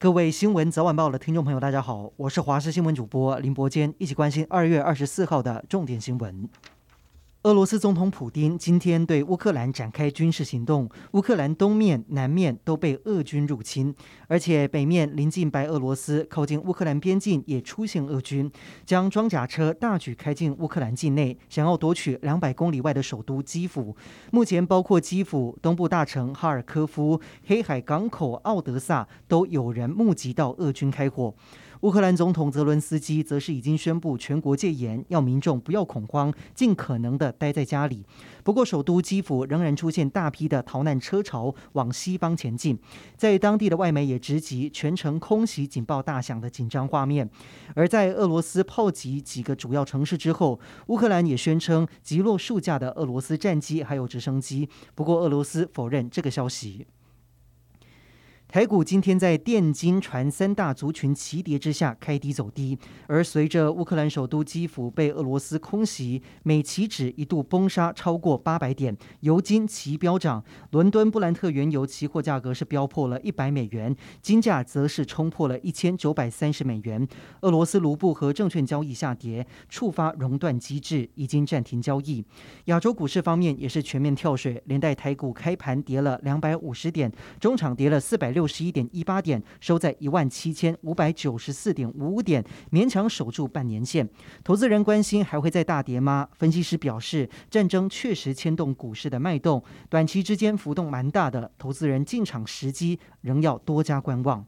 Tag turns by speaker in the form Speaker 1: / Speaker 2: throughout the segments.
Speaker 1: 各位新闻早晚报的听众朋友，大家好，我是华视新闻主播林伯坚，一起关心二月二十四号的重点新闻。俄罗斯总统普丁今天对乌克兰展开军事行动，乌克兰东面、南面都被俄军入侵，而且北面临近白俄罗斯，靠近乌克兰边境也出现俄军，将装甲车大举开进乌克兰境内，想要夺取两百公里外的首都基辅。目前，包括基辅东部大城哈尔科夫、黑海港口奥德萨，都有人目击到俄军开火。乌克兰总统泽伦斯基则是已经宣布全国戒严，要民众不要恐慌，尽可能的待在家里。不过，首都基辅仍然出现大批的逃难车潮往西方前进，在当地的外媒也直击全城空袭警报大响的紧张画面。而在俄罗斯炮击几个主要城市之后，乌克兰也宣称击落数架的俄罗斯战机还有直升机。不过，俄罗斯否认这个消息。台股今天在电金传三大族群齐跌之下开低走低，而随着乌克兰首都基辅被俄罗斯空袭，美期指一度崩杀超过八百点，油金齐飙涨，伦敦布兰特原油期货价格是飙破了一百美元，金价则是冲破了一千九百三十美元。俄罗斯卢布和证券交易下跌，触发熔断机制，已经暂停交易。亚洲股市方面也是全面跳水，连带台股开盘跌了两百五十点，中场跌了四百六六。十一点一八点，收在一万七千五百九十四点五五点，勉强守住半年线。投资人关心还会再大跌吗？分析师表示，战争确实牵动股市的脉动，短期之间浮动蛮大的，投资人进场时机仍要多加观望。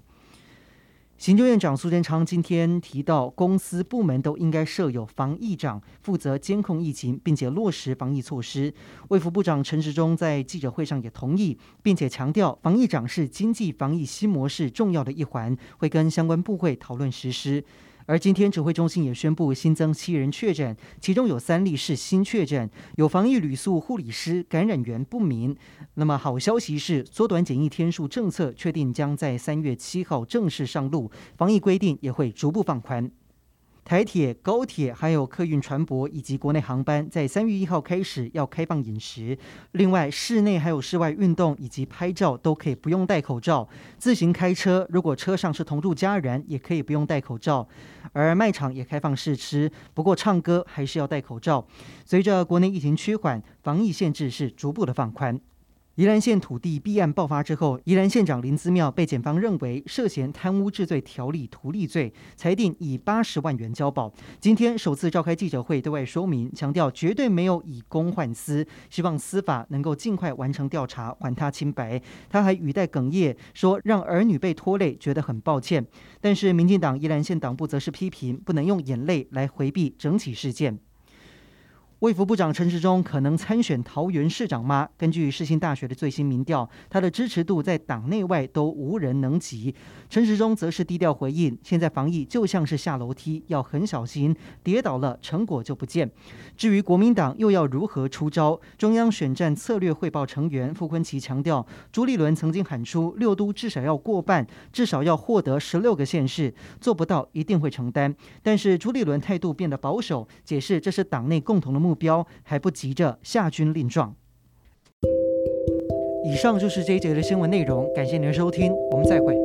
Speaker 1: 行政院长苏贞昌今天提到，公司部门都应该设有防疫长，负责监控疫情，并且落实防疫措施。卫副部长陈时中在记者会上也同意，并且强调，防疫长是经济防疫新模式重要的一环，会跟相关部会讨论实施。而今天指挥中心也宣布新增七人确诊，其中有三例是新确诊，有防疫旅宿护理师感染源不明。那么好消息是，缩短检疫天数政策确定将在三月七号正式上路，防疫规定也会逐步放宽。台铁、高铁还有客运船舶以及国内航班，在三月一号开始要开放饮食。另外，室内还有室外运动以及拍照都可以不用戴口罩。自行开车，如果车上是同住家人，也可以不用戴口罩。而卖场也开放试吃，不过唱歌还是要戴口罩。随着国内疫情趋缓，防疫限制是逐步的放宽。宜兰县土地弊案爆发之后，宜兰县长林姿妙被检方认为涉嫌贪污治罪条例图利罪，裁定以八十万元交保。今天首次召开记者会对外说明，强调绝对没有以公换私，希望司法能够尽快完成调查，还他清白。他还语带哽咽说，让儿女被拖累，觉得很抱歉。但是民进党宜兰县党部则是批评，不能用眼泪来回避整起事件。卫福部长陈时中可能参选桃园市长吗？根据世新大学的最新民调，他的支持度在党内外都无人能及。陈时中则是低调回应：现在防疫就像是下楼梯，要很小心，跌倒了成果就不见。至于国民党又要如何出招？中央选战策略汇报成员傅昆萁强调，朱立伦曾经喊出六都至少要过半，至少要获得十六个县市，做不到一定会承担。但是朱立伦态度变得保守，解释这是党内共同的目目标还不急着下军令状。以上就是这一节的新闻内容，感谢您的收听，我们再会。